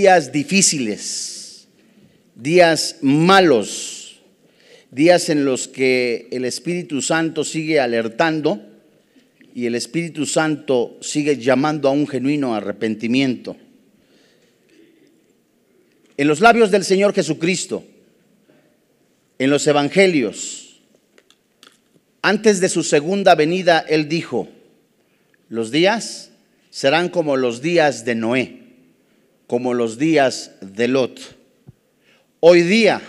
días difíciles, días malos, días en los que el Espíritu Santo sigue alertando y el Espíritu Santo sigue llamando a un genuino arrepentimiento. En los labios del Señor Jesucristo, en los evangelios, antes de su segunda venida, Él dijo, los días serán como los días de Noé como los días de Lot. Hoy día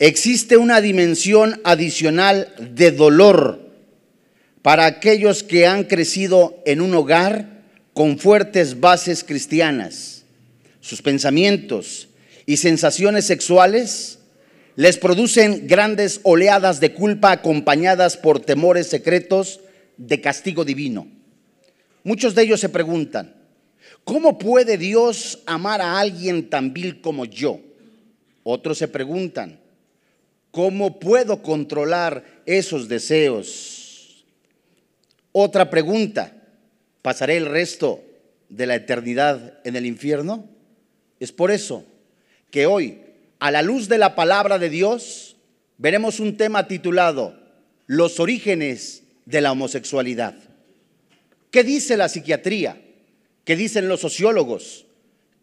existe una dimensión adicional de dolor para aquellos que han crecido en un hogar con fuertes bases cristianas. Sus pensamientos y sensaciones sexuales les producen grandes oleadas de culpa acompañadas por temores secretos de castigo divino. Muchos de ellos se preguntan, ¿Cómo puede Dios amar a alguien tan vil como yo? Otros se preguntan, ¿cómo puedo controlar esos deseos? Otra pregunta, ¿pasaré el resto de la eternidad en el infierno? Es por eso que hoy, a la luz de la palabra de Dios, veremos un tema titulado Los orígenes de la homosexualidad. ¿Qué dice la psiquiatría? ¿Qué dicen los sociólogos?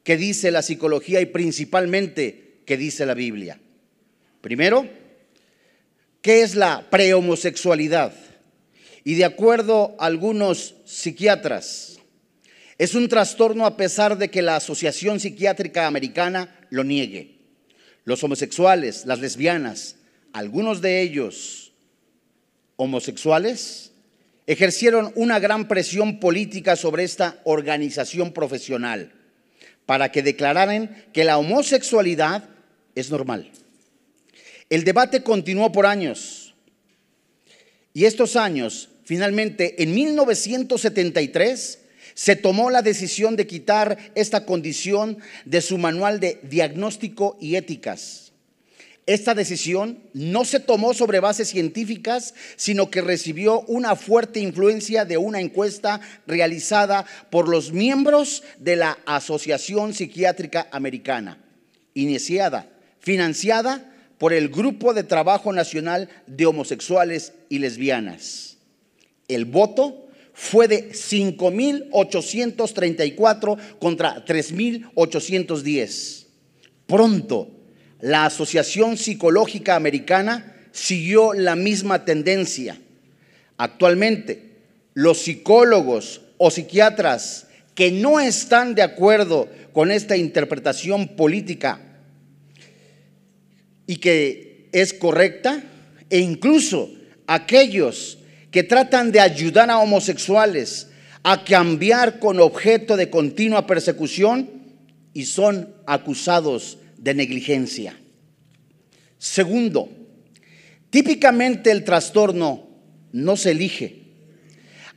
¿Qué dice la psicología y principalmente qué dice la Biblia? Primero, ¿qué es la prehomosexualidad? Y de acuerdo a algunos psiquiatras, es un trastorno a pesar de que la Asociación Psiquiátrica Americana lo niegue. Los homosexuales, las lesbianas, algunos de ellos homosexuales, ejercieron una gran presión política sobre esta organización profesional para que declararan que la homosexualidad es normal. El debate continuó por años y estos años, finalmente, en 1973, se tomó la decisión de quitar esta condición de su manual de diagnóstico y éticas esta decisión no se tomó sobre bases científicas, sino que recibió una fuerte influencia de una encuesta realizada por los miembros de la Asociación Psiquiátrica Americana, iniciada, financiada por el Grupo de Trabajo Nacional de Homosexuales y Lesbianas. El voto fue de 5.834 contra 3.810. Pronto, la Asociación Psicológica Americana siguió la misma tendencia. Actualmente, los psicólogos o psiquiatras que no están de acuerdo con esta interpretación política y que es correcta, e incluso aquellos que tratan de ayudar a homosexuales a cambiar con objeto de continua persecución y son acusados de negligencia. Segundo, típicamente el trastorno no se elige.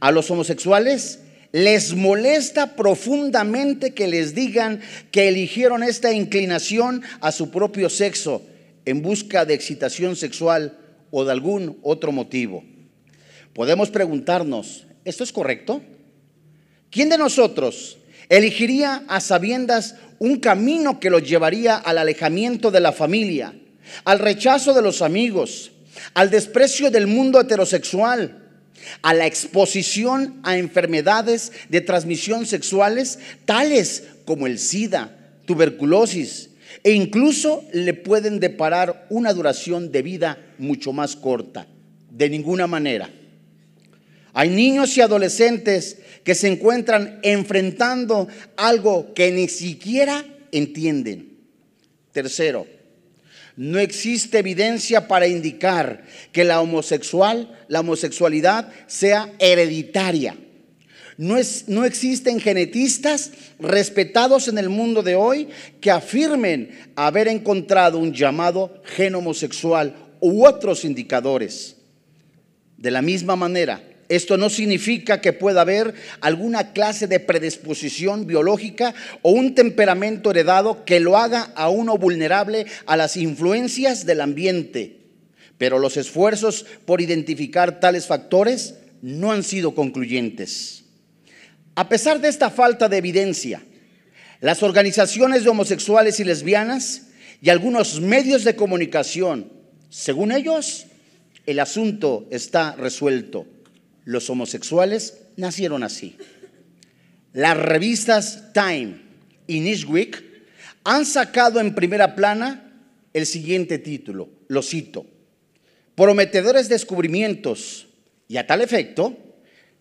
A los homosexuales les molesta profundamente que les digan que eligieron esta inclinación a su propio sexo en busca de excitación sexual o de algún otro motivo. Podemos preguntarnos, ¿esto es correcto? ¿Quién de nosotros elegiría a sabiendas un camino que lo llevaría al alejamiento de la familia, al rechazo de los amigos, al desprecio del mundo heterosexual, a la exposición a enfermedades de transmisión sexuales tales como el SIDA, tuberculosis, e incluso le pueden deparar una duración de vida mucho más corta. De ninguna manera. Hay niños y adolescentes que se encuentran enfrentando algo que ni siquiera entienden. Tercero, no existe evidencia para indicar que la homosexual, la homosexualidad sea hereditaria. No, es, no, existen genetistas respetados en el mundo de hoy que afirmen haber encontrado un llamado gen homosexual u otros indicadores. De la misma manera, esto no significa que pueda haber alguna clase de predisposición biológica o un temperamento heredado que lo haga a uno vulnerable a las influencias del ambiente. Pero los esfuerzos por identificar tales factores no han sido concluyentes. A pesar de esta falta de evidencia, Las organizaciones de homosexuales y lesbianas y algunos medios de comunicación, según ellos, el asunto está resuelto. Los homosexuales nacieron así. Las revistas Time y Newsweek han sacado en primera plana el siguiente título, lo cito, prometedores descubrimientos. Y a tal efecto,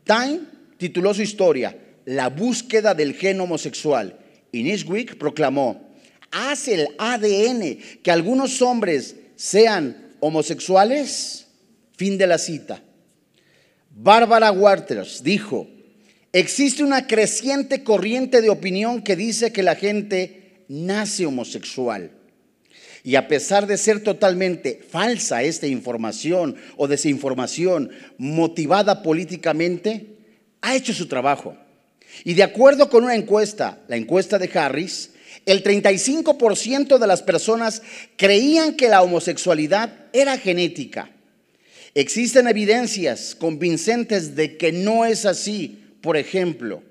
Time tituló su historia, La búsqueda del gen homosexual. Y Newsweek proclamó, hace el ADN que algunos hombres sean homosexuales. Fin de la cita. Barbara Waters dijo, existe una creciente corriente de opinión que dice que la gente nace homosexual. Y a pesar de ser totalmente falsa esta información o desinformación motivada políticamente, ha hecho su trabajo. Y de acuerdo con una encuesta, la encuesta de Harris, el 35% de las personas creían que la homosexualidad era genética. Existen evidencias convincentes de que no es así. Por ejemplo,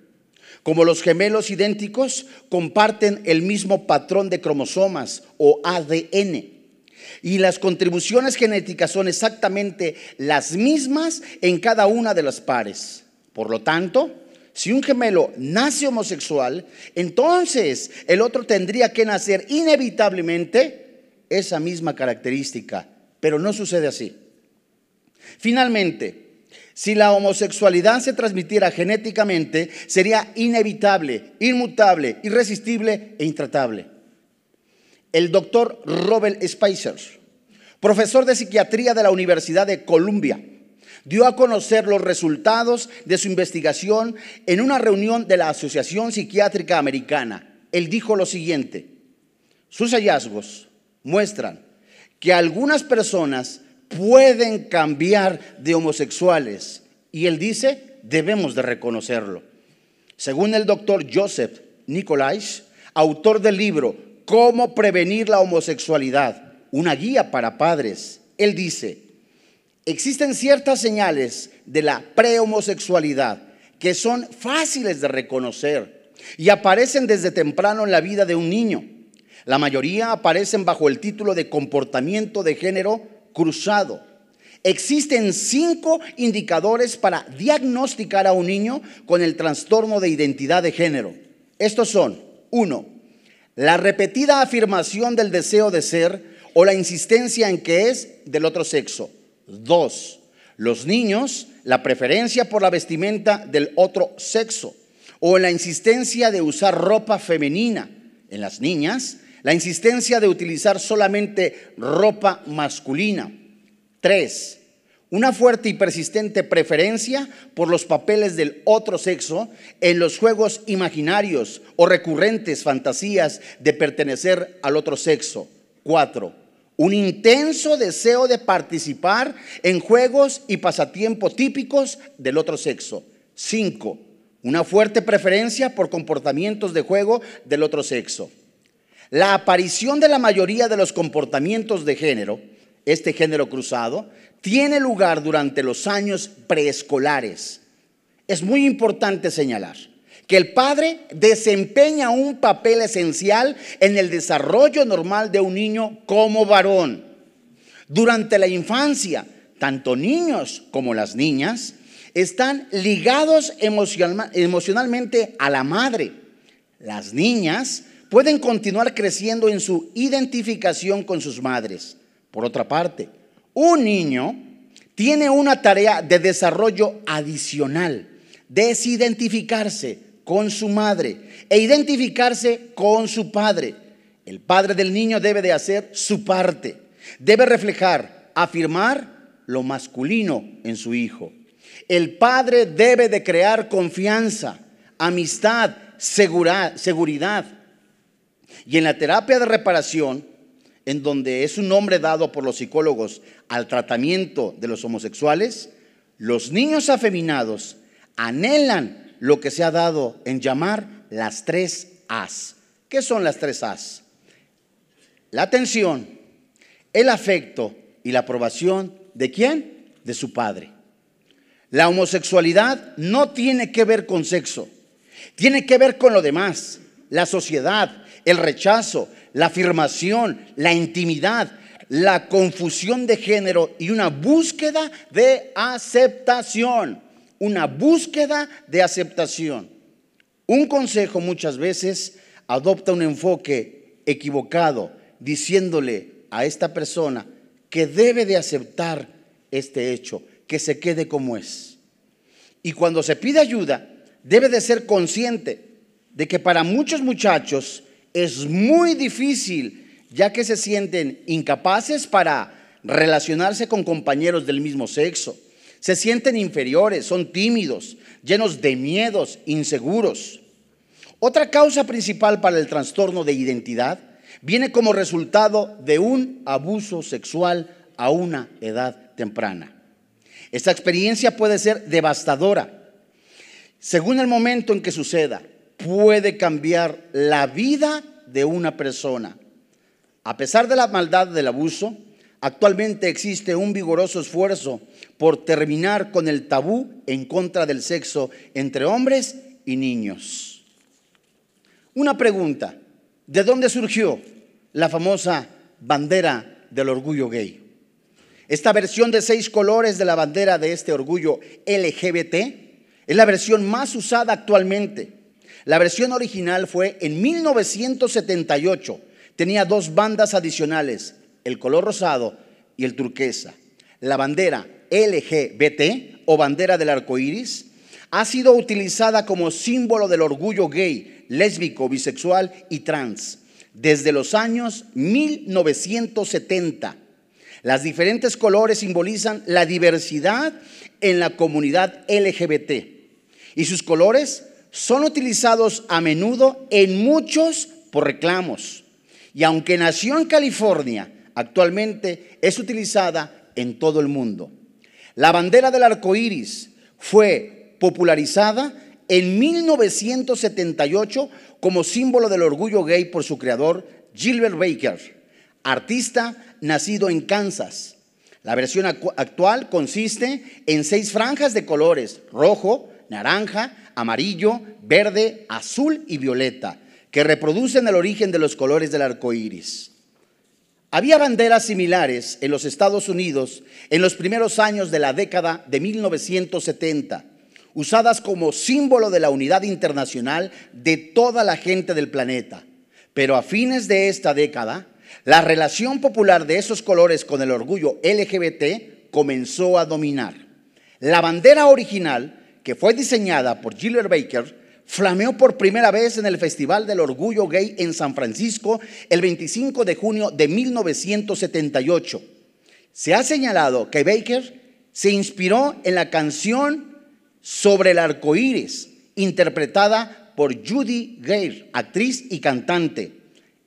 como los gemelos idénticos comparten el mismo patrón de cromosomas o ADN. Y las contribuciones genéticas son exactamente las mismas en cada una de las pares. Por lo tanto, si un gemelo nace homosexual, entonces el otro tendría que nacer inevitablemente esa misma característica. Pero no sucede así. Finalmente, si la homosexualidad se transmitiera genéticamente, sería inevitable, inmutable, irresistible e intratable. El doctor Robert Spicer, profesor de psiquiatría de la Universidad de Columbia, dio a conocer los resultados de su investigación en una reunión de la Asociación Psiquiátrica Americana. Él dijo lo siguiente, sus hallazgos muestran que algunas personas pueden cambiar de homosexuales. Y él dice, debemos de reconocerlo. Según el doctor Joseph Nicolais, autor del libro Cómo prevenir la homosexualidad, una guía para padres, él dice, existen ciertas señales de la prehomosexualidad que son fáciles de reconocer y aparecen desde temprano en la vida de un niño. La mayoría aparecen bajo el título de comportamiento de género cruzado. Existen cinco indicadores para diagnosticar a un niño con el trastorno de identidad de género. Estos son, uno, la repetida afirmación del deseo de ser o la insistencia en que es del otro sexo. Dos, los niños, la preferencia por la vestimenta del otro sexo o la insistencia de usar ropa femenina. En las niñas, la insistencia de utilizar solamente ropa masculina. Tres, una fuerte y persistente preferencia por los papeles del otro sexo en los juegos imaginarios o recurrentes fantasías de pertenecer al otro sexo. Cuatro, un intenso deseo de participar en juegos y pasatiempos típicos del otro sexo. Cinco, una fuerte preferencia por comportamientos de juego del otro sexo. La aparición de la mayoría de los comportamientos de género, este género cruzado, tiene lugar durante los años preescolares. Es muy importante señalar que el padre desempeña un papel esencial en el desarrollo normal de un niño como varón. Durante la infancia, tanto niños como las niñas están ligados emocionalmente a la madre. Las niñas pueden continuar creciendo en su identificación con sus madres. Por otra parte, un niño tiene una tarea de desarrollo adicional, desidentificarse con su madre e identificarse con su padre. El padre del niño debe de hacer su parte, debe reflejar, afirmar lo masculino en su hijo. El padre debe de crear confianza, amistad, seguridad, y en la terapia de reparación, en donde es un nombre dado por los psicólogos al tratamiento de los homosexuales, los niños afeminados anhelan lo que se ha dado en llamar las tres As. ¿Qué son las tres As? La atención, el afecto y la aprobación de quién? De su padre. La homosexualidad no tiene que ver con sexo, tiene que ver con lo demás la sociedad, el rechazo, la afirmación, la intimidad, la confusión de género y una búsqueda de aceptación. Una búsqueda de aceptación. Un consejo muchas veces adopta un enfoque equivocado, diciéndole a esta persona que debe de aceptar este hecho, que se quede como es. Y cuando se pide ayuda, debe de ser consciente de que para muchos muchachos es muy difícil, ya que se sienten incapaces para relacionarse con compañeros del mismo sexo. Se sienten inferiores, son tímidos, llenos de miedos, inseguros. Otra causa principal para el trastorno de identidad viene como resultado de un abuso sexual a una edad temprana. Esta experiencia puede ser devastadora. Según el momento en que suceda, puede cambiar la vida de una persona. A pesar de la maldad del abuso, actualmente existe un vigoroso esfuerzo por terminar con el tabú en contra del sexo entre hombres y niños. Una pregunta, ¿de dónde surgió la famosa bandera del orgullo gay? Esta versión de seis colores de la bandera de este orgullo LGBT es la versión más usada actualmente. La versión original fue en 1978. Tenía dos bandas adicionales, el color rosado y el turquesa. La bandera LGBT o bandera del arco iris ha sido utilizada como símbolo del orgullo gay, lésbico, bisexual y trans desde los años 1970. Las diferentes colores simbolizan la diversidad en la comunidad LGBT y sus colores son utilizados a menudo en muchos por reclamos. Y aunque nació en California, actualmente es utilizada en todo el mundo. La bandera del arco iris fue popularizada en 1978 como símbolo del orgullo gay por su creador, Gilbert Baker, artista nacido en Kansas. La versión actual consiste en seis franjas de colores, rojo, naranja, amarillo, verde, azul y violeta, que reproducen el origen de los colores del arco iris. Había banderas similares en los Estados Unidos en los primeros años de la década de 1970, usadas como símbolo de la unidad internacional de toda la gente del planeta. Pero a fines de esta década, la relación popular de esos colores con el orgullo LGBT comenzó a dominar. La bandera original que fue diseñada por Gilbert Baker, flameó por primera vez en el Festival del Orgullo Gay en San Francisco el 25 de junio de 1978. Se ha señalado que Baker se inspiró en la canción sobre el arco iris, interpretada por Judy Gay, actriz y cantante.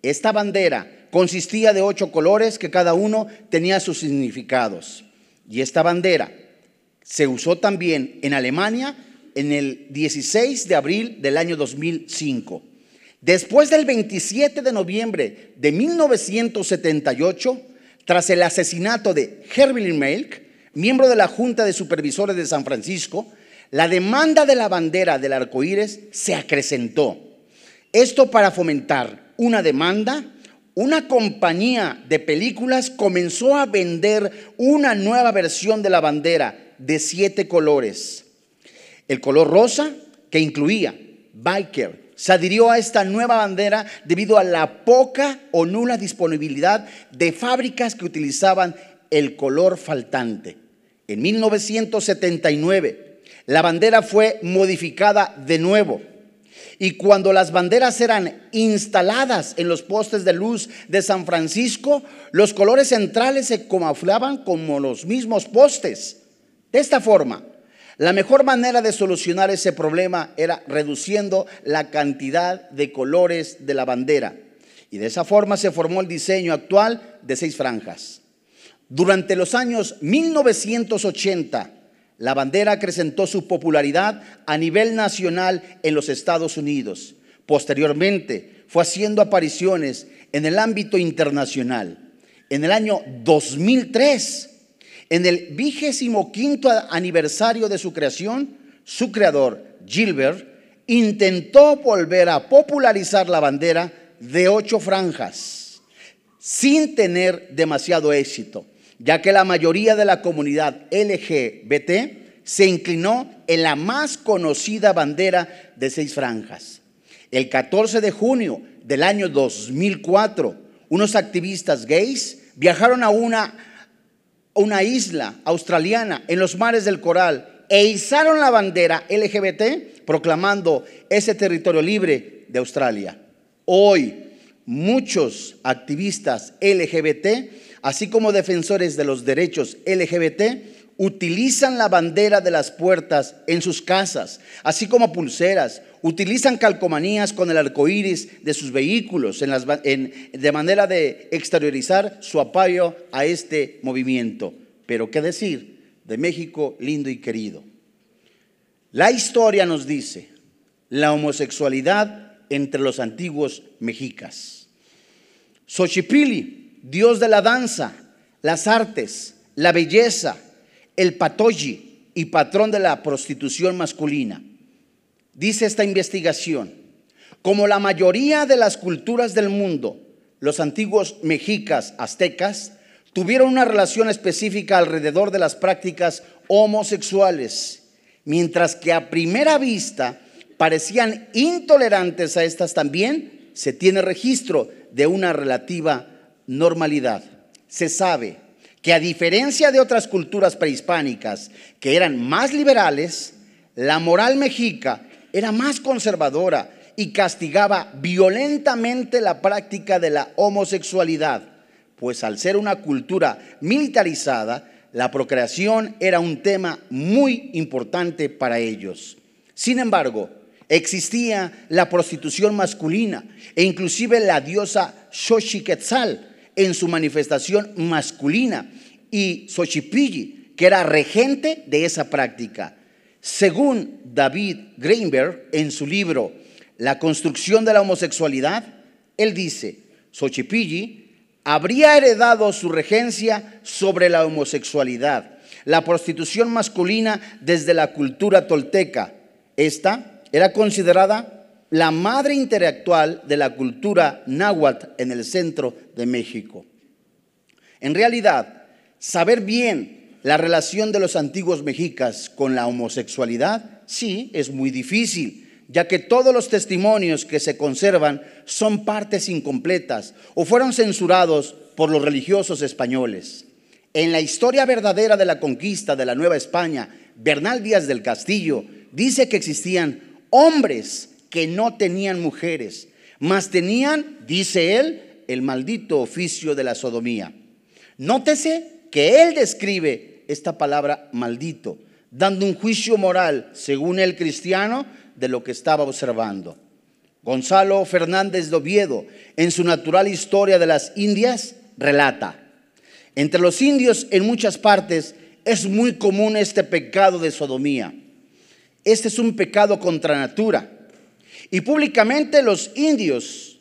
Esta bandera consistía de ocho colores que cada uno tenía sus significados. Y esta bandera se usó también en Alemania en el 16 de abril del año 2005. Después del 27 de noviembre de 1978, tras el asesinato de Herbie Melk, miembro de la Junta de Supervisores de San Francisco, la demanda de la bandera del arcoíris se acrecentó. Esto para fomentar una demanda, una compañía de películas comenzó a vender una nueva versión de la bandera de siete colores. El color rosa, que incluía biker, se adhirió a esta nueva bandera debido a la poca o nula disponibilidad de fábricas que utilizaban el color faltante. En 1979, la bandera fue modificada de nuevo. Y cuando las banderas eran instaladas en los postes de luz de San Francisco, los colores centrales se camuflaban como los mismos postes. De esta forma, la mejor manera de solucionar ese problema era reduciendo la cantidad de colores de la bandera. Y de esa forma se formó el diseño actual de seis franjas. Durante los años 1980, la bandera acrecentó su popularidad a nivel nacional en los Estados Unidos. Posteriormente, fue haciendo apariciones en el ámbito internacional. En el año 2003, en el vigésimo quinto aniversario de su creación, su creador, Gilbert, intentó volver a popularizar la bandera de ocho franjas sin tener demasiado éxito, ya que la mayoría de la comunidad LGBT se inclinó en la más conocida bandera de seis franjas. El 14 de junio del año 2004, unos activistas gays viajaron a una, una isla australiana en los mares del Coral e izaron la bandera LGBT proclamando ese territorio libre de Australia. Hoy, muchos activistas LGBT, así como defensores de los derechos LGBT, utilizan la bandera de las puertas en sus casas, así como pulseras, utilizan calcomanías con el arco iris de sus vehículos de manera de exteriorizar su apoyo a este movimiento. Pero qué decir de México lindo y querido. La historia nos dice la homosexualidad entre los antiguos mexicas. Xochipili, dios de la danza, las artes, la belleza, el patoji y patrón de la prostitución masculina. Dice esta investigación, como la mayoría de las culturas del mundo, los antiguos mexicas aztecas tuvieron una relación específica alrededor de las prácticas homosexuales, mientras que a primera vista parecían intolerantes a estas también, se tiene registro de una relativa normalidad. Se sabe que a diferencia de otras culturas prehispánicas que eran más liberales, la moral mexica era más conservadora y castigaba violentamente la práctica de la homosexualidad, pues al ser una cultura militarizada, la procreación era un tema muy importante para ellos. Sin embargo, existía la prostitución masculina e inclusive la diosa Xochiquetzal en su manifestación masculina y Xochipilli, que era regente de esa práctica. Según David Greenberg, en su libro La construcción de la homosexualidad, él dice, Xochipilli habría heredado su regencia sobre la homosexualidad, la prostitución masculina desde la cultura tolteca. Esta era considerada la madre intelectual de la cultura náhuatl en el centro de México. En realidad, saber bien la relación de los antiguos mexicas con la homosexualidad, sí, es muy difícil, ya que todos los testimonios que se conservan son partes incompletas o fueron censurados por los religiosos españoles. En la historia verdadera de la conquista de la Nueva España, Bernal Díaz del Castillo dice que existían hombres que no tenían mujeres, mas tenían, dice él, el maldito oficio de la sodomía. Nótese que él describe esta palabra maldito, dando un juicio moral, según el cristiano, de lo que estaba observando. Gonzalo Fernández de Oviedo, en su natural historia de las Indias, relata, entre los indios en muchas partes es muy común este pecado de sodomía. Este es un pecado contra natura y públicamente los indios,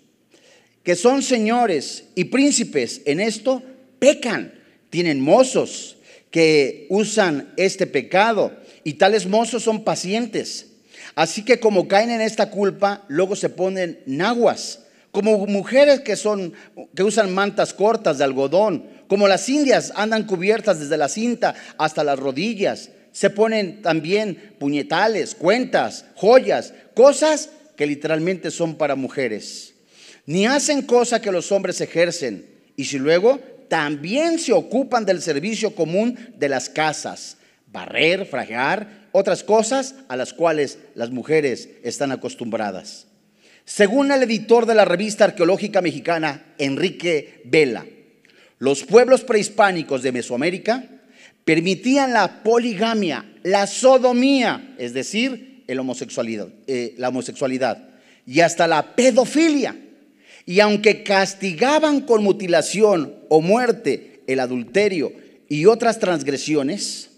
que son señores y príncipes en esto, pecan. Tienen mozos que usan este pecado y tales mozos son pacientes. Así que como caen en esta culpa, luego se ponen naguas, como mujeres que son que usan mantas cortas de algodón, como las indias andan cubiertas desde la cinta hasta las rodillas. Se ponen también puñetales, cuentas, joyas, cosas que literalmente son para mujeres. Ni hacen cosa que los hombres ejercen. Y si luego también se ocupan del servicio común de las casas, barrer, fragar, otras cosas a las cuales las mujeres están acostumbradas. Según el editor de la revista arqueológica mexicana, Enrique Vela, los pueblos prehispánicos de Mesoamérica permitían la poligamia, la sodomía, es decir, el homosexualidad, eh, la homosexualidad y hasta la pedofilia. Y aunque castigaban con mutilación o muerte el adulterio y otras transgresiones,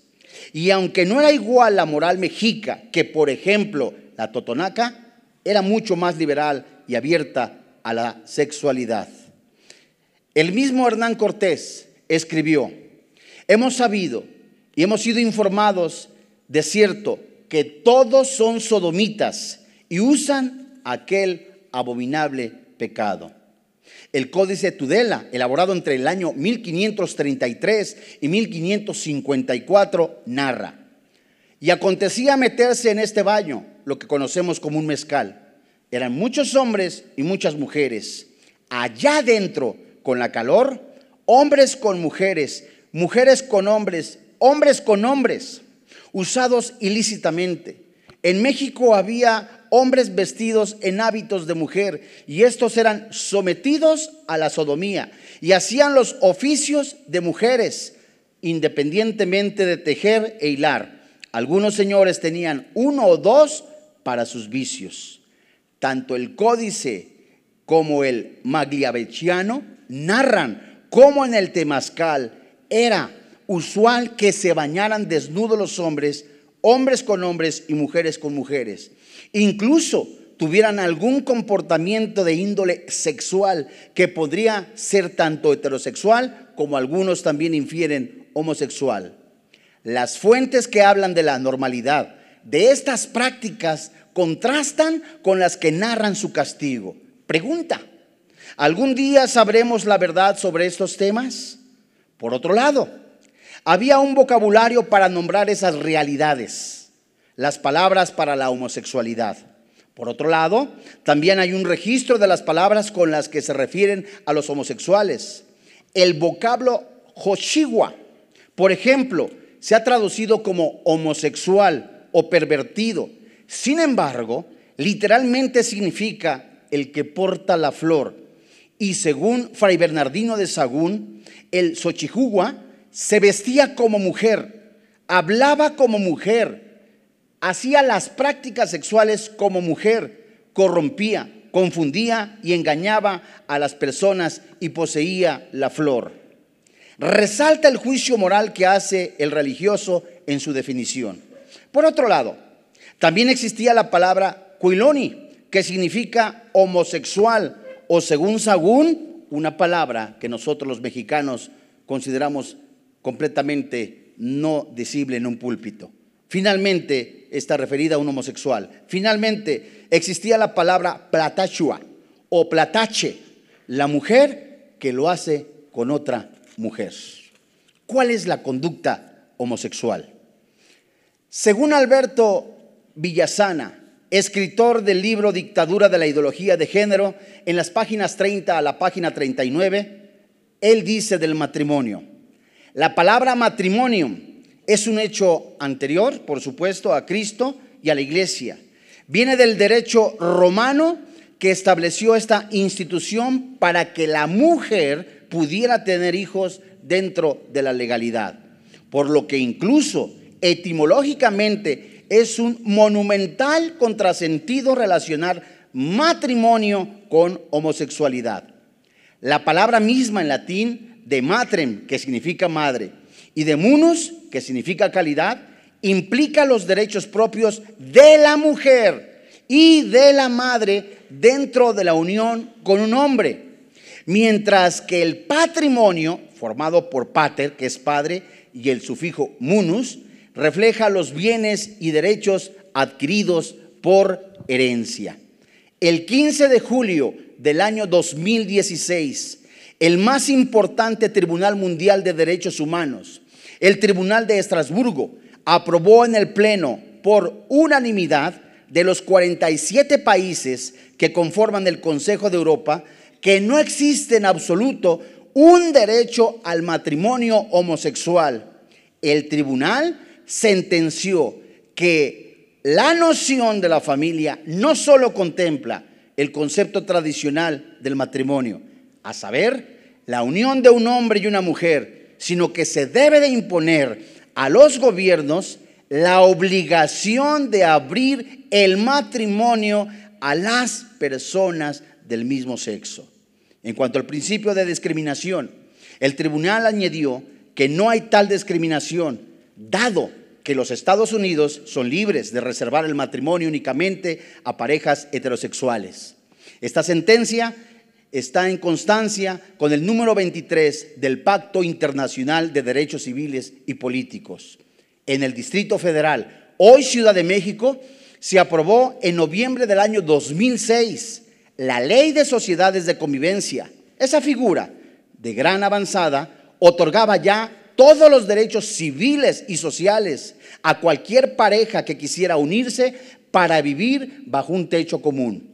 y aunque no era igual la moral mexica que, por ejemplo, la totonaca, era mucho más liberal y abierta a la sexualidad. El mismo Hernán Cortés escribió, hemos sabido y hemos sido informados de cierto que todos son sodomitas y usan aquel abominable pecado. El Códice Tudela, elaborado entre el año 1533 y 1554, narra, y acontecía meterse en este baño, lo que conocemos como un mezcal. Eran muchos hombres y muchas mujeres. Allá dentro, con la calor, hombres con mujeres, mujeres con hombres, hombres con hombres, usados ilícitamente. En México había hombres vestidos en hábitos de mujer, y estos eran sometidos a la sodomía y hacían los oficios de mujeres, independientemente de tejer e hilar. Algunos señores tenían uno o dos para sus vicios. Tanto el códice como el magliaveciano narran cómo en el temazcal era usual que se bañaran desnudos los hombres, hombres con hombres y mujeres con mujeres incluso tuvieran algún comportamiento de índole sexual que podría ser tanto heterosexual como algunos también infieren homosexual. Las fuentes que hablan de la normalidad de estas prácticas contrastan con las que narran su castigo. Pregunta, ¿algún día sabremos la verdad sobre estos temas? Por otro lado, había un vocabulario para nombrar esas realidades las palabras para la homosexualidad. Por otro lado, también hay un registro de las palabras con las que se refieren a los homosexuales. El vocablo Hoshiwa, por ejemplo, se ha traducido como homosexual o pervertido. Sin embargo, literalmente significa el que porta la flor. Y según Fray Bernardino de Sagún, el Xochihua se vestía como mujer, hablaba como mujer, hacía las prácticas sexuales como mujer, corrompía, confundía y engañaba a las personas y poseía la flor. Resalta el juicio moral que hace el religioso en su definición. Por otro lado, también existía la palabra cuiloni, que significa homosexual, o según Sagún, una palabra que nosotros los mexicanos consideramos completamente no decible en un púlpito. Finalmente está referida a un homosexual. Finalmente existía la palabra platachua o platache, la mujer que lo hace con otra mujer. ¿Cuál es la conducta homosexual? Según Alberto Villasana, escritor del libro Dictadura de la Ideología de Género, en las páginas 30 a la página 39, él dice del matrimonio. La palabra matrimonio es un hecho anterior, por supuesto, a Cristo y a la iglesia. Viene del derecho romano que estableció esta institución para que la mujer pudiera tener hijos dentro de la legalidad. Por lo que incluso etimológicamente es un monumental contrasentido relacionar matrimonio con homosexualidad. La palabra misma en latín de matrem, que significa madre, y de munus, que significa calidad, implica los derechos propios de la mujer y de la madre dentro de la unión con un hombre. Mientras que el patrimonio, formado por pater, que es padre, y el sufijo munus, refleja los bienes y derechos adquiridos por herencia. El 15 de julio del año 2016, el más importante Tribunal Mundial de Derechos Humanos, el Tribunal de Estrasburgo, aprobó en el Pleno por unanimidad de los 47 países que conforman el Consejo de Europa que no existe en absoluto un derecho al matrimonio homosexual. El tribunal sentenció que la noción de la familia no solo contempla el concepto tradicional del matrimonio, a saber, la unión de un hombre y una mujer, sino que se debe de imponer a los gobiernos la obligación de abrir el matrimonio a las personas del mismo sexo. En cuanto al principio de discriminación, el tribunal añadió que no hay tal discriminación, dado que los Estados Unidos son libres de reservar el matrimonio únicamente a parejas heterosexuales. Esta sentencia está en constancia con el número 23 del Pacto Internacional de Derechos Civiles y Políticos. En el Distrito Federal, hoy Ciudad de México, se aprobó en noviembre del año 2006 la Ley de Sociedades de Convivencia. Esa figura de gran avanzada otorgaba ya todos los derechos civiles y sociales a cualquier pareja que quisiera unirse para vivir bajo un techo común.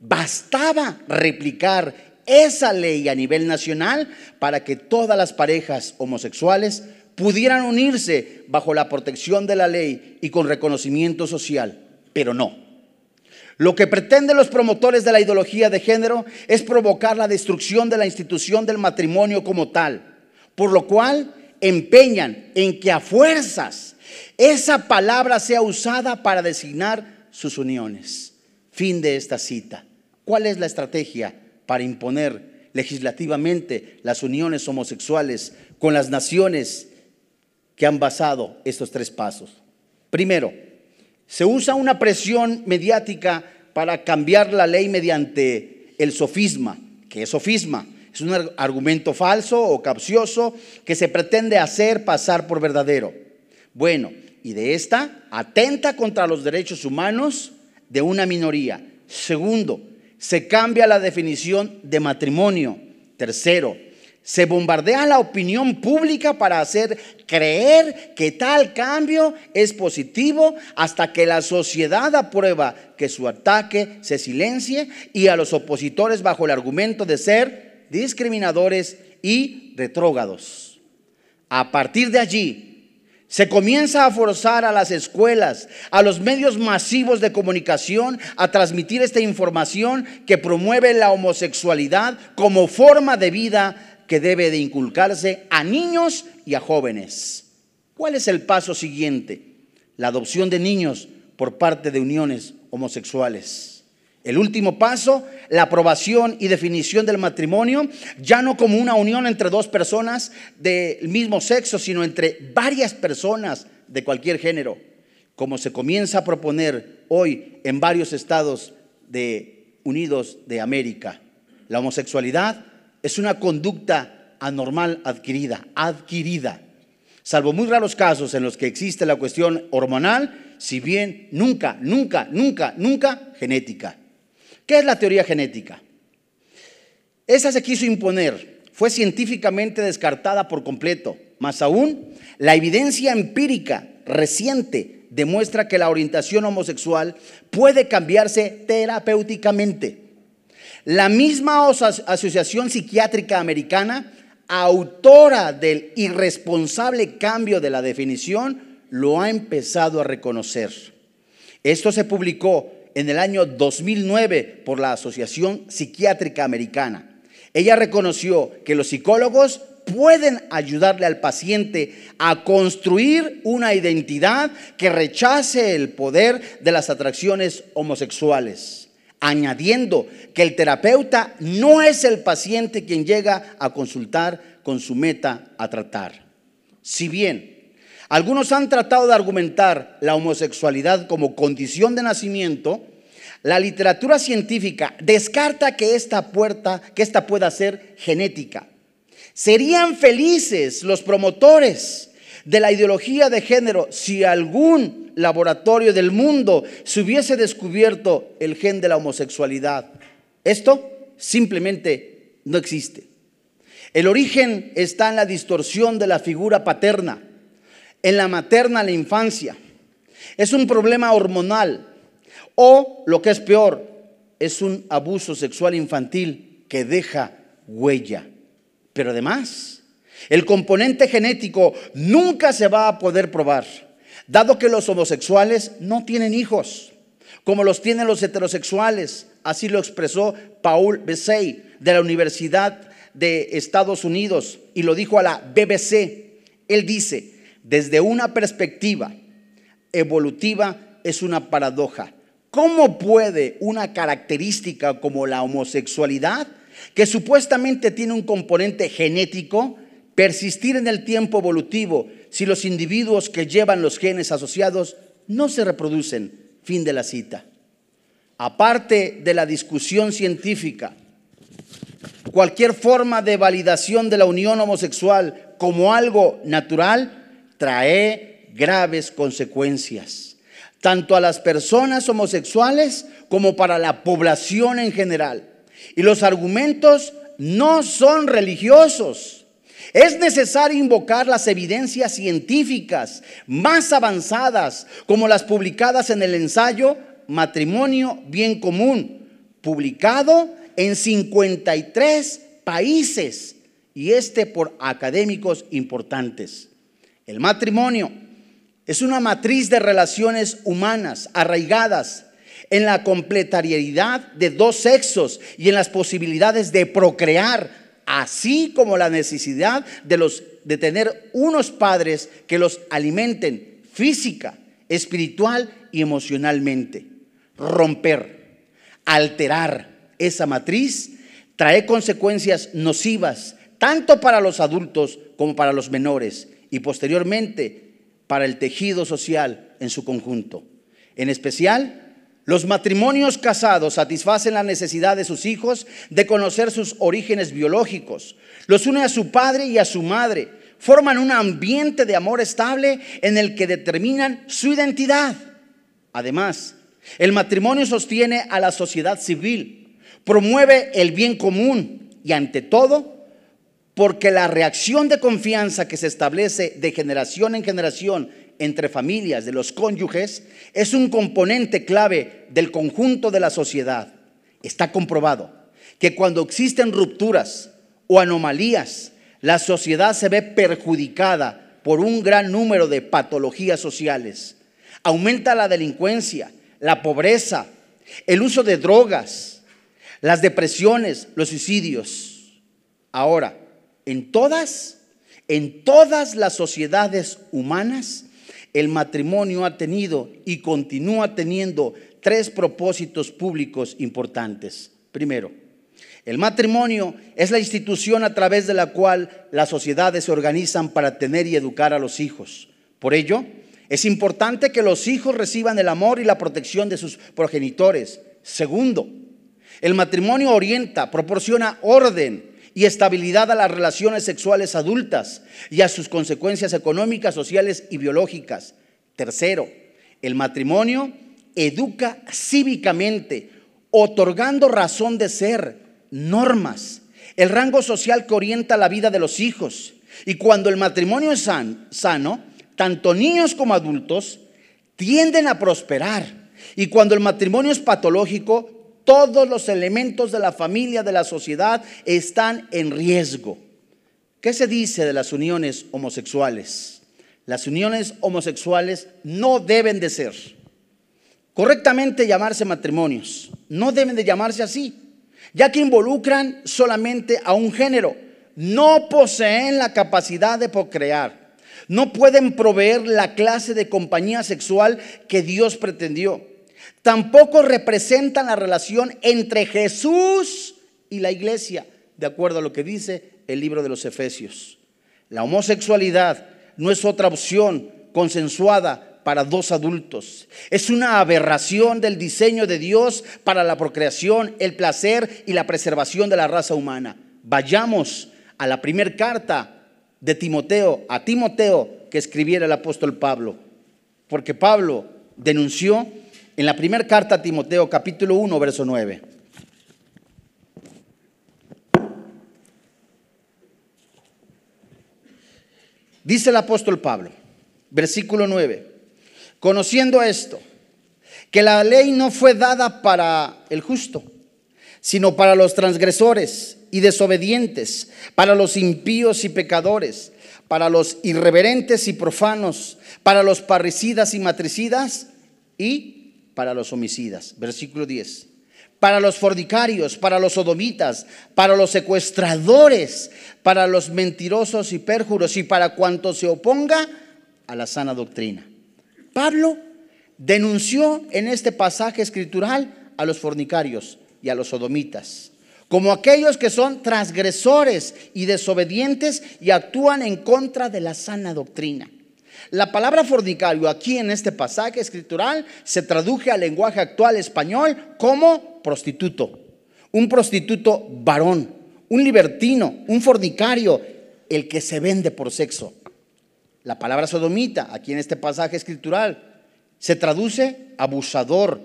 Bastaba replicar esa ley a nivel nacional para que todas las parejas homosexuales pudieran unirse bajo la protección de la ley y con reconocimiento social, pero no. Lo que pretenden los promotores de la ideología de género es provocar la destrucción de la institución del matrimonio como tal, por lo cual empeñan en que a fuerzas esa palabra sea usada para designar sus uniones. Fin de esta cita. ¿Cuál es la estrategia para imponer legislativamente las uniones homosexuales con las naciones que han basado estos tres pasos? Primero, se usa una presión mediática para cambiar la ley mediante el sofisma. ¿Qué es sofisma? Es un argumento falso o capcioso que se pretende hacer pasar por verdadero. Bueno, y de esta atenta contra los derechos humanos de una minoría. Segundo, se cambia la definición de matrimonio. Tercero, se bombardea la opinión pública para hacer creer que tal cambio es positivo hasta que la sociedad aprueba que su ataque se silencie y a los opositores bajo el argumento de ser discriminadores y retrógados. A partir de allí, se comienza a forzar a las escuelas, a los medios masivos de comunicación a transmitir esta información que promueve la homosexualidad como forma de vida que debe de inculcarse a niños y a jóvenes. ¿Cuál es el paso siguiente? La adopción de niños por parte de uniones homosexuales. El último paso, la aprobación y definición del matrimonio, ya no como una unión entre dos personas del mismo sexo, sino entre varias personas de cualquier género, como se comienza a proponer hoy en varios estados de Unidos de América. La homosexualidad es una conducta anormal adquirida, adquirida, salvo muy raros casos en los que existe la cuestión hormonal, si bien nunca, nunca, nunca, nunca genética. ¿Qué es la teoría genética? Esa se quiso imponer, fue científicamente descartada por completo. Más aún, la evidencia empírica reciente demuestra que la orientación homosexual puede cambiarse terapéuticamente. La misma Asociación Psiquiátrica Americana, autora del irresponsable cambio de la definición, lo ha empezado a reconocer. Esto se publicó en el año 2009 por la Asociación Psiquiátrica Americana. Ella reconoció que los psicólogos pueden ayudarle al paciente a construir una identidad que rechace el poder de las atracciones homosexuales, añadiendo que el terapeuta no es el paciente quien llega a consultar con su meta a tratar. Si bien algunos han tratado de argumentar la homosexualidad como condición de nacimiento. La literatura científica descarta que esta puerta, que esta pueda ser genética. Serían felices los promotores de la ideología de género si algún laboratorio del mundo se hubiese descubierto el gen de la homosexualidad. Esto simplemente no existe. El origen está en la distorsión de la figura paterna en la materna la infancia. Es un problema hormonal o, lo que es peor, es un abuso sexual infantil que deja huella. Pero además, el componente genético nunca se va a poder probar, dado que los homosexuales no tienen hijos, como los tienen los heterosexuales. Así lo expresó Paul Bessey de la Universidad de Estados Unidos y lo dijo a la BBC. Él dice, desde una perspectiva evolutiva es una paradoja. ¿Cómo puede una característica como la homosexualidad, que supuestamente tiene un componente genético, persistir en el tiempo evolutivo si los individuos que llevan los genes asociados no se reproducen? Fin de la cita. Aparte de la discusión científica, cualquier forma de validación de la unión homosexual como algo natural trae graves consecuencias. tanto a las personas homosexuales como para la población en general. Y los argumentos no son religiosos. Es necesario invocar las evidencias científicas más avanzadas, como las publicadas en el ensayo Matrimonio Bien Común, publicado en 53 países y este por académicos importantes. El matrimonio es una matriz de relaciones humanas arraigadas en la completariedad de dos sexos y en las posibilidades de procrear, así como la necesidad de, los, de tener unos padres que los alimenten física, espiritual y emocionalmente. Romper, alterar esa matriz trae consecuencias nocivas tanto para los adultos como para los menores y posteriormente para el tejido social en su conjunto. En especial, los matrimonios casados satisfacen la necesidad de sus hijos de conocer sus orígenes biológicos. Los une a su padre y a su madre. Forman un ambiente de amor estable en el que determinan su identidad. Además, el matrimonio sostiene a la sociedad civil, promueve el bien común y ante todo porque la reacción de confianza que se establece de generación en generación entre familias de los cónyuges es un componente clave del conjunto de la sociedad. Está comprobado que cuando existen rupturas o anomalías, la sociedad se ve perjudicada por un gran número de patologías sociales. Aumenta la delincuencia, la pobreza, el uso de drogas, las depresiones, los suicidios. Ahora, en todas, en todas las sociedades humanas, el matrimonio ha tenido y continúa teniendo tres propósitos públicos importantes. Primero, el matrimonio es la institución a través de la cual las sociedades se organizan para tener y educar a los hijos. Por ello, es importante que los hijos reciban el amor y la protección de sus progenitores. Segundo, el matrimonio orienta, proporciona orden, y estabilidad a las relaciones sexuales adultas y a sus consecuencias económicas, sociales y biológicas. Tercero, el matrimonio educa cívicamente, otorgando razón de ser, normas, el rango social que orienta la vida de los hijos. Y cuando el matrimonio es sano, tanto niños como adultos tienden a prosperar. Y cuando el matrimonio es patológico, todos los elementos de la familia, de la sociedad, están en riesgo. ¿Qué se dice de las uniones homosexuales? Las uniones homosexuales no deben de ser correctamente llamarse matrimonios, no deben de llamarse así, ya que involucran solamente a un género, no poseen la capacidad de procrear, no pueden proveer la clase de compañía sexual que Dios pretendió Tampoco representan la relación entre Jesús y la iglesia, de acuerdo a lo que dice el libro de los Efesios. La homosexualidad no es otra opción consensuada para dos adultos. Es una aberración del diseño de Dios para la procreación, el placer y la preservación de la raza humana. Vayamos a la primera carta de Timoteo, a Timoteo que escribiera el apóstol Pablo, porque Pablo denunció en la primera carta a Timoteo, capítulo 1, verso 9. Dice el apóstol Pablo, versículo 9, conociendo esto, que la ley no fue dada para el justo, sino para los transgresores y desobedientes, para los impíos y pecadores, para los irreverentes y profanos, para los parricidas y matricidas y para los homicidas. Versículo 10. Para los fornicarios, para los sodomitas, para los secuestradores, para los mentirosos y perjuros y para cuanto se oponga a la sana doctrina. Pablo denunció en este pasaje escritural a los fornicarios y a los sodomitas como aquellos que son transgresores y desobedientes y actúan en contra de la sana doctrina. La palabra fornicario aquí en este pasaje escritural se traduje al lenguaje actual español como prostituto. Un prostituto varón, un libertino, un fornicario, el que se vende por sexo. La palabra sodomita aquí en este pasaje escritural se traduce abusador,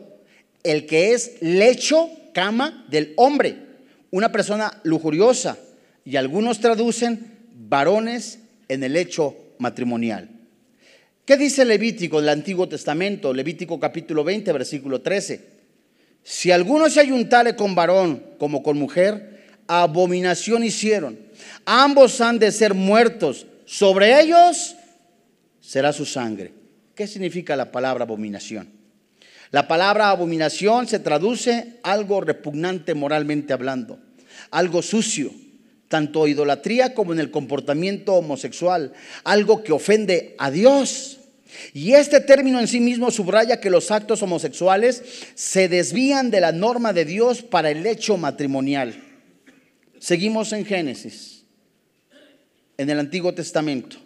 el que es lecho, cama del hombre, una persona lujuriosa, y algunos traducen varones en el hecho matrimonial. ¿Qué dice Levítico del Antiguo Testamento? Levítico capítulo 20, versículo 13. Si alguno se ayuntare con varón como con mujer, abominación hicieron. Ambos han de ser muertos. Sobre ellos será su sangre. ¿Qué significa la palabra abominación? La palabra abominación se traduce algo repugnante moralmente hablando, algo sucio, tanto idolatría como en el comportamiento homosexual, algo que ofende a Dios. Y este término en sí mismo subraya que los actos homosexuales se desvían de la norma de Dios para el hecho matrimonial. Seguimos en Génesis, en el Antiguo Testamento.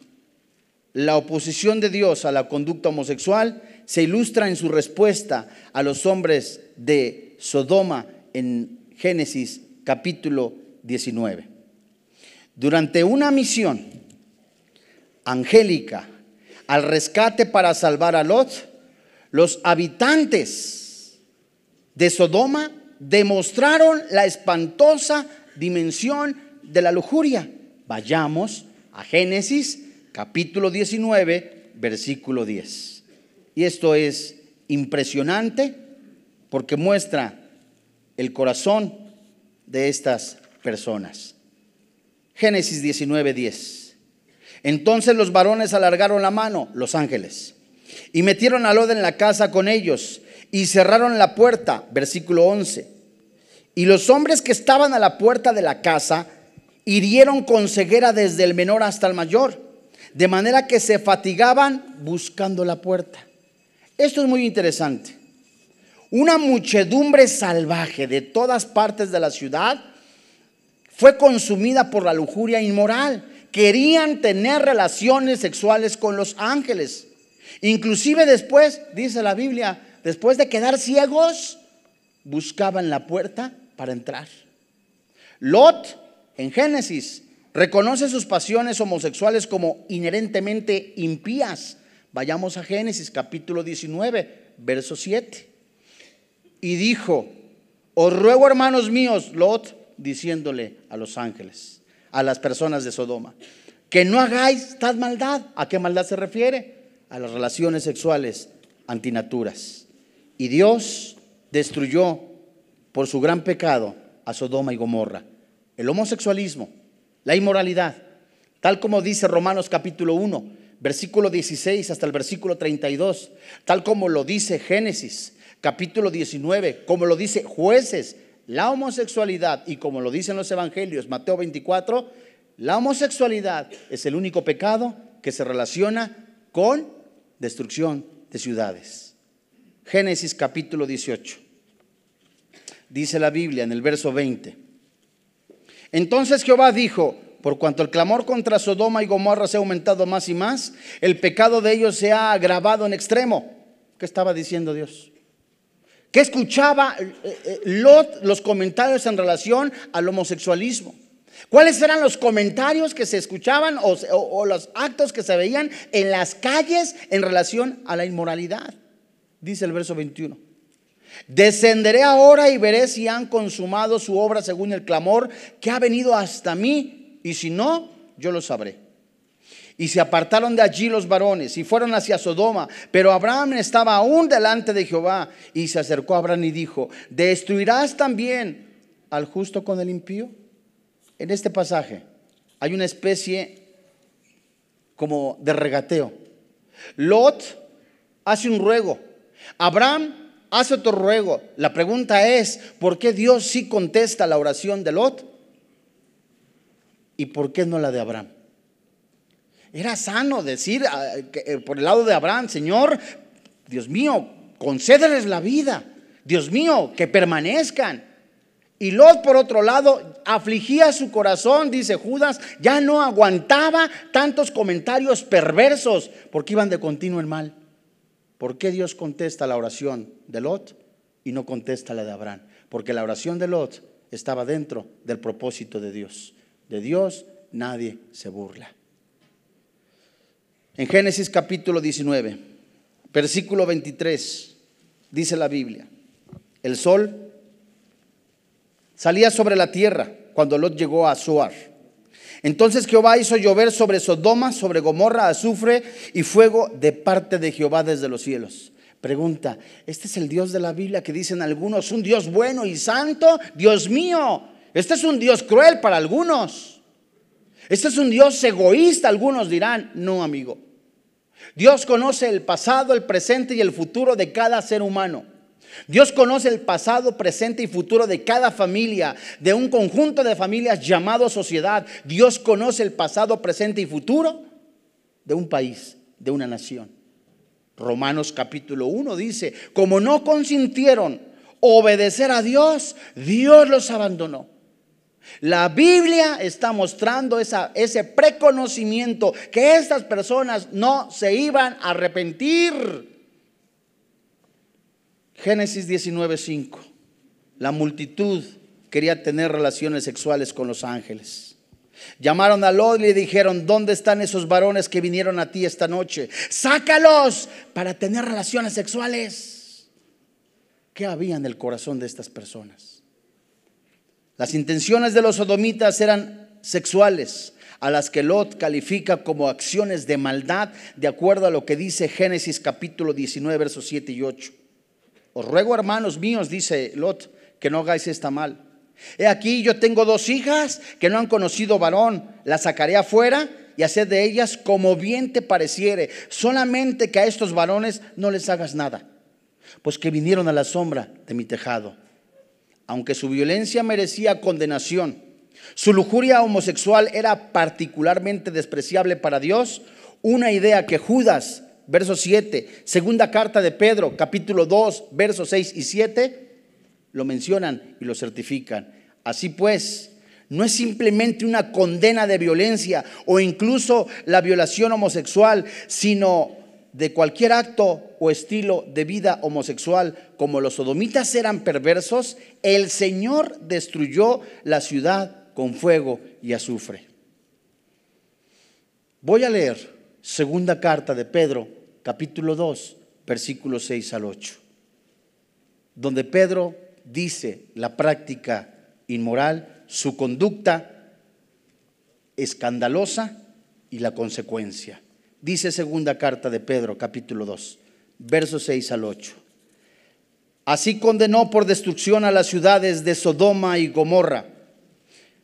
La oposición de Dios a la conducta homosexual se ilustra en su respuesta a los hombres de Sodoma en Génesis capítulo 19. Durante una misión angélica al rescate para salvar a Lot, los habitantes de Sodoma demostraron la espantosa dimensión de la lujuria. Vayamos a Génesis capítulo 19, versículo 10. Y esto es impresionante porque muestra el corazón de estas personas. Génesis 19, 10. Entonces los varones alargaron la mano, los ángeles, y metieron a Lot en la casa con ellos y cerraron la puerta, versículo 11. Y los hombres que estaban a la puerta de la casa hirieron con ceguera desde el menor hasta el mayor de manera que se fatigaban buscando la puerta. Esto es muy interesante. Una muchedumbre salvaje de todas partes de la ciudad fue consumida por la lujuria inmoral. Querían tener relaciones sexuales con los ángeles. Inclusive después, dice la Biblia, después de quedar ciegos, buscaban la puerta para entrar. Lot, en Génesis, Reconoce sus pasiones homosexuales como inherentemente impías. Vayamos a Génesis capítulo 19, verso 7. Y dijo, os ruego hermanos míos, Lot, diciéndole a los ángeles, a las personas de Sodoma, que no hagáis tal maldad. ¿A qué maldad se refiere? A las relaciones sexuales antinaturas. Y Dios destruyó por su gran pecado a Sodoma y Gomorra. El homosexualismo, la inmoralidad, tal como dice Romanos capítulo 1, versículo 16 hasta el versículo 32, tal como lo dice Génesis capítulo 19, como lo dice jueces, la homosexualidad y como lo dicen los evangelios, Mateo 24, la homosexualidad es el único pecado que se relaciona con destrucción de ciudades. Génesis capítulo 18. Dice la Biblia en el verso 20. Entonces Jehová dijo, por cuanto el clamor contra Sodoma y Gomorra se ha aumentado más y más, el pecado de ellos se ha agravado en extremo. ¿Qué estaba diciendo Dios? ¿Qué escuchaba eh, eh, Lot los comentarios en relación al homosexualismo? ¿Cuáles eran los comentarios que se escuchaban o, o, los actos que se veían en las calles en relación a la inmoralidad? Dice el verso 21. Descenderé ahora y veré si han consumado su obra según el clamor que ha venido hasta mí, y si no, yo lo sabré. Y se apartaron de allí los varones y fueron hacia Sodoma, pero Abraham estaba aún delante de Jehová y se acercó a Abraham y dijo, ¿destruirás también al justo con el impío? En este pasaje hay una especie como de regateo. Lot hace un ruego. Abraham hace otro ruego. La pregunta es, ¿por qué Dios sí contesta la oración de Lot? ¿Y por qué no la de Abraham? Era sano decir ah, eh, por el lado de Abraham, Señor, Dios mío, concédeles la vida. Dios mío, que permanezcan. Y Lot, por otro lado, afligía su corazón, dice Judas, ya no aguantaba tantos comentarios perversos porque iban de continuo en mal. ¿Por qué Dios contesta la oración de Lot y no contesta la de Abraham? Porque la oración de Lot estaba dentro del propósito de Dios. De Dios nadie se burla. En Génesis capítulo 19, versículo 23, dice la Biblia, el sol salía sobre la tierra cuando Lot llegó a Zoar. Entonces Jehová hizo llover sobre Sodoma, sobre Gomorra, azufre y fuego de parte de Jehová desde los cielos. Pregunta, ¿este es el Dios de la Biblia que dicen algunos, un Dios bueno y santo? Dios mío, este es un Dios cruel para algunos. Este es un Dios egoísta, algunos dirán, no amigo. Dios conoce el pasado, el presente y el futuro de cada ser humano. Dios conoce el pasado, presente y futuro de cada familia, de un conjunto de familias llamado sociedad. Dios conoce el pasado, presente y futuro de un país, de una nación. Romanos capítulo 1 dice, como no consintieron obedecer a Dios, Dios los abandonó. La Biblia está mostrando ese preconocimiento que estas personas no se iban a arrepentir. Génesis 19:5. La multitud quería tener relaciones sexuales con los ángeles. Llamaron a Lot y le dijeron, ¿dónde están esos varones que vinieron a ti esta noche? Sácalos para tener relaciones sexuales. ¿Qué había en el corazón de estas personas? Las intenciones de los sodomitas eran sexuales, a las que Lot califica como acciones de maldad, de acuerdo a lo que dice Génesis capítulo 19, versos 7 y 8. Os ruego, hermanos míos, dice Lot, que no hagáis esta mal. He aquí, yo tengo dos hijas que no han conocido varón, las sacaré afuera y haced de ellas como bien te pareciere, solamente que a estos varones no les hagas nada, pues que vinieron a la sombra de mi tejado aunque su violencia merecía condenación, su lujuria homosexual era particularmente despreciable para Dios, una idea que Judas, verso 7, segunda carta de Pedro, capítulo 2, versos 6 y 7, lo mencionan y lo certifican. Así pues, no es simplemente una condena de violencia o incluso la violación homosexual, sino de cualquier acto o estilo de vida homosexual, como los sodomitas eran perversos, el Señor destruyó la ciudad con fuego y azufre. Voy a leer segunda carta de Pedro, capítulo 2, versículos 6 al 8, donde Pedro dice la práctica inmoral, su conducta escandalosa y la consecuencia. Dice segunda carta de Pedro, capítulo 2, versos 6 al 8. Así condenó por destrucción a las ciudades de Sodoma y Gomorra,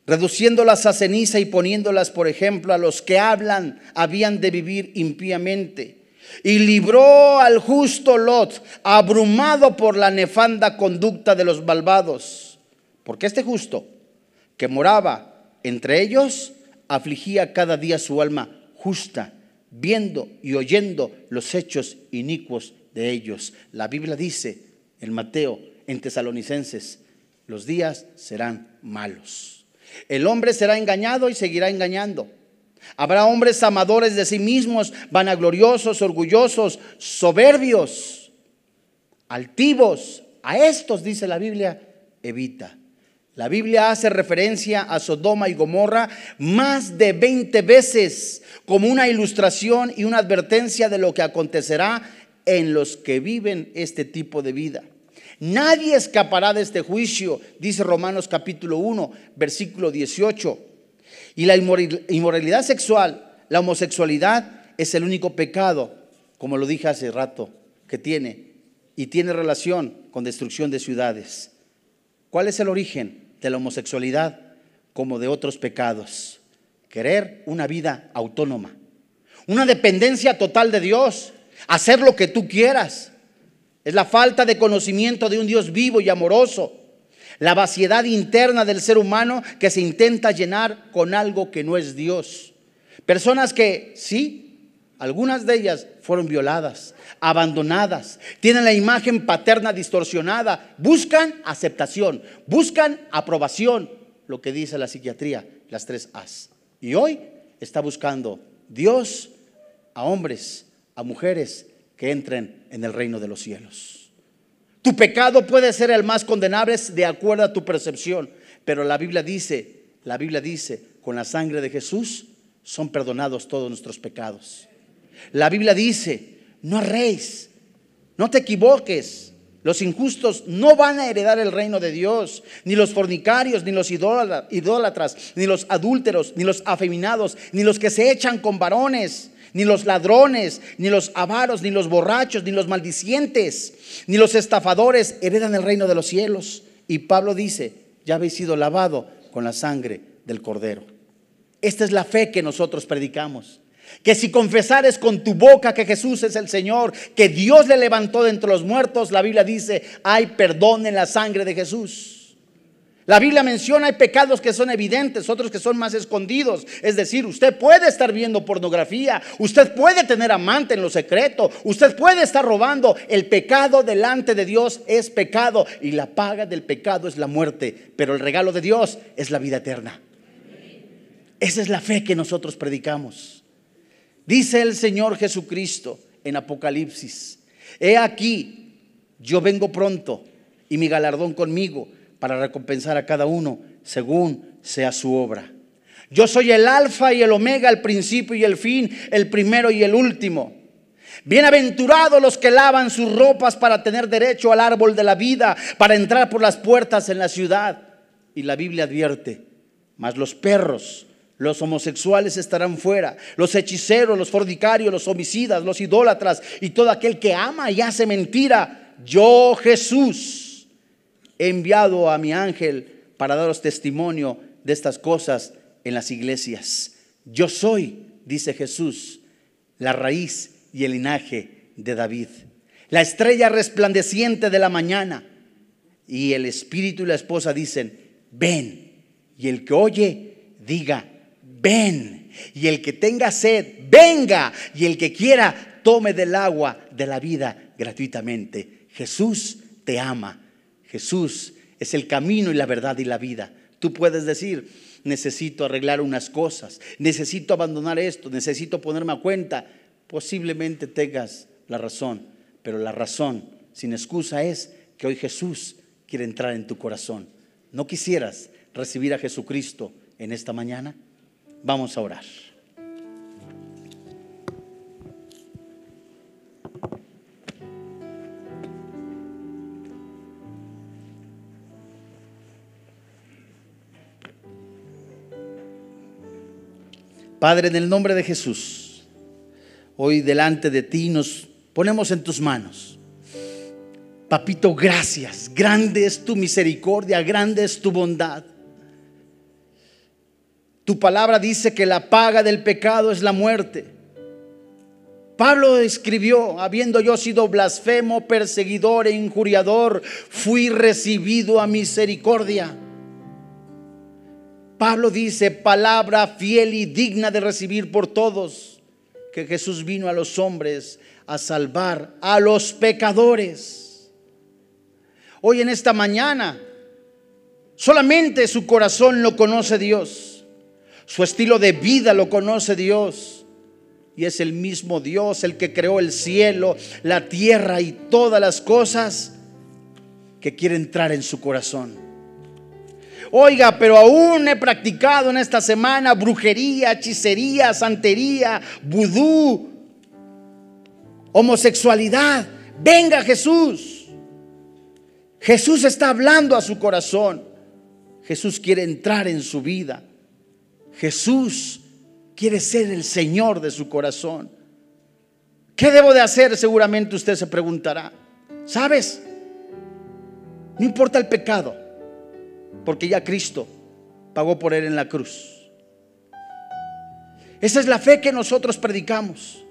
reduciéndolas a ceniza y poniéndolas, por ejemplo, a los que hablan habían de vivir impíamente. Y libró al justo Lot, abrumado por la nefanda conducta de los malvados. Porque este justo, que moraba entre ellos, afligía cada día su alma justa viendo y oyendo los hechos inicuos de ellos. La Biblia dice en Mateo, en Tesalonicenses, los días serán malos. El hombre será engañado y seguirá engañando. Habrá hombres amadores de sí mismos, vanagloriosos, orgullosos, soberbios, altivos. A estos, dice la Biblia, evita. La Biblia hace referencia a Sodoma y Gomorra más de 20 veces como una ilustración y una advertencia de lo que acontecerá en los que viven este tipo de vida. Nadie escapará de este juicio, dice Romanos capítulo 1, versículo 18. Y la inmoralidad sexual, la homosexualidad, es el único pecado, como lo dije hace rato, que tiene y tiene relación con destrucción de ciudades. ¿Cuál es el origen de la homosexualidad como de otros pecados? querer una vida autónoma, una dependencia total de Dios, hacer lo que tú quieras. Es la falta de conocimiento de un Dios vivo y amoroso, la vaciedad interna del ser humano que se intenta llenar con algo que no es Dios. Personas que sí, algunas de ellas fueron violadas, abandonadas, tienen la imagen paterna distorsionada, buscan aceptación, buscan aprobación, lo que dice la psiquiatría, las tres A's. Y hoy está buscando Dios a hombres, a mujeres que entren en el reino de los cielos. Tu pecado puede ser el más condenable de acuerdo a tu percepción, pero la Biblia dice, la Biblia dice, con la sangre de Jesús son perdonados todos nuestros pecados. La Biblia dice, no erréis, No te equivoques. Los injustos no van a heredar el reino de Dios, ni los fornicarios, ni los idólatras, ni los adúlteros, ni los afeminados, ni los que se echan con varones, ni los ladrones, ni los avaros, ni los borrachos, ni los maldicientes, ni los estafadores heredan el reino de los cielos. Y Pablo dice, ya habéis sido lavado con la sangre del cordero. Esta es la fe que nosotros predicamos. Que si confesares con tu boca que Jesús es el Señor, que Dios le levantó de entre los muertos, la Biblia dice, hay perdón en la sangre de Jesús. La Biblia menciona hay pecados que son evidentes, otros que son más escondidos. Es decir, usted puede estar viendo pornografía, usted puede tener amante en lo secreto, usted puede estar robando. El pecado delante de Dios es pecado y la paga del pecado es la muerte, pero el regalo de Dios es la vida eterna. Esa es la fe que nosotros predicamos. Dice el Señor Jesucristo en Apocalipsis, he aquí, yo vengo pronto y mi galardón conmigo para recompensar a cada uno según sea su obra. Yo soy el alfa y el omega, el principio y el fin, el primero y el último. Bienaventurados los que lavan sus ropas para tener derecho al árbol de la vida, para entrar por las puertas en la ciudad. Y la Biblia advierte, mas los perros los homosexuales estarán fuera, los hechiceros, los fornicarios, los homicidas, los idólatras y todo aquel que ama y hace mentira. Yo, Jesús, he enviado a mi ángel para daros testimonio de estas cosas en las iglesias. Yo soy, dice Jesús, la raíz y el linaje de David, la estrella resplandeciente de la mañana. Y el espíritu y la esposa dicen, ven. Y el que oye, diga, ven. Y el que tenga sed, venga. Y el que quiera, tome del agua de la vida gratuitamente. Jesús te ama. Jesús es el camino y la verdad y la vida. Tú puedes decir, necesito arreglar unas cosas, necesito abandonar esto, necesito ponerme a cuenta. Posiblemente tengas la razón, pero la razón sin excusa es que hoy Jesús quiere entrar en tu corazón. ¿No quisieras recibir a Jesucristo en esta mañana? Vamos a orar. Padre, en el nombre de Jesús, hoy delante de ti nos ponemos en tus manos. Papito, gracias. Grande es tu misericordia, grande es tu bondad. Tu palabra dice que la paga del pecado es la muerte. Pablo escribió, habiendo yo sido blasfemo, perseguidor e injuriador, fui recibido a misericordia. Pablo dice, palabra fiel y digna de recibir por todos, que Jesús vino a los hombres a salvar a los pecadores. Hoy en esta mañana, solamente su corazón lo conoce Dios. Su estilo de vida lo conoce Dios. Y es el mismo Dios el que creó el cielo, la tierra y todas las cosas que quiere entrar en su corazón. Oiga, pero aún he practicado en esta semana brujería, hechicería, santería, vudú, homosexualidad. Venga Jesús. Jesús está hablando a su corazón. Jesús quiere entrar en su vida. Jesús quiere ser el Señor de su corazón. ¿Qué debo de hacer? Seguramente usted se preguntará. ¿Sabes? No importa el pecado, porque ya Cristo pagó por él en la cruz. Esa es la fe que nosotros predicamos.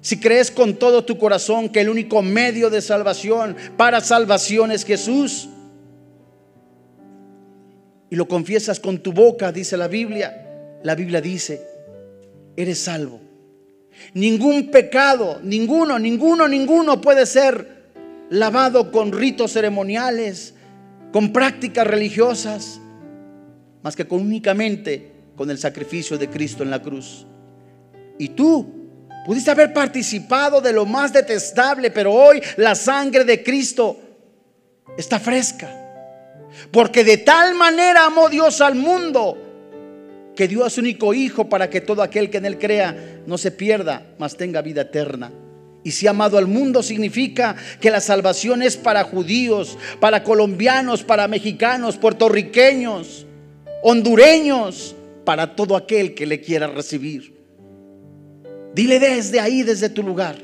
Si crees con todo tu corazón que el único medio de salvación para salvación es Jesús, y lo confiesas con tu boca, dice la Biblia, la Biblia dice, eres salvo. Ningún pecado, ninguno, ninguno, ninguno puede ser lavado con ritos ceremoniales, con prácticas religiosas, más que con, únicamente con el sacrificio de Cristo en la cruz. Y tú pudiste haber participado de lo más detestable, pero hoy la sangre de Cristo está fresca. Porque de tal manera amó Dios al mundo que dio a su único Hijo para que todo aquel que en Él crea no se pierda, mas tenga vida eterna. Y si amado al mundo significa que la salvación es para judíos, para colombianos, para mexicanos, puertorriqueños, hondureños, para todo aquel que le quiera recibir. Dile desde ahí, desde tu lugar,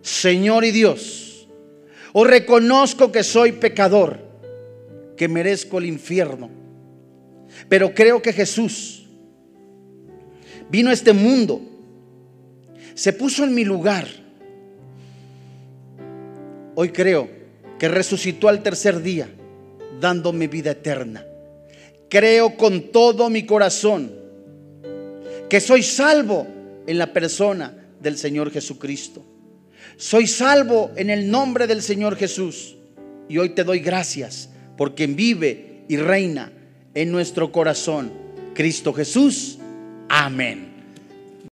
Señor y Dios, os reconozco que soy pecador, que merezco el infierno, pero creo que Jesús vino a este mundo, se puso en mi lugar. Hoy creo que resucitó al tercer día, dándome vida eterna. Creo con todo mi corazón que soy salvo en la persona del Señor Jesucristo. Soy salvo en el nombre del Señor Jesús. Y hoy te doy gracias por quien vive y reina en nuestro corazón. Cristo Jesús. Amén.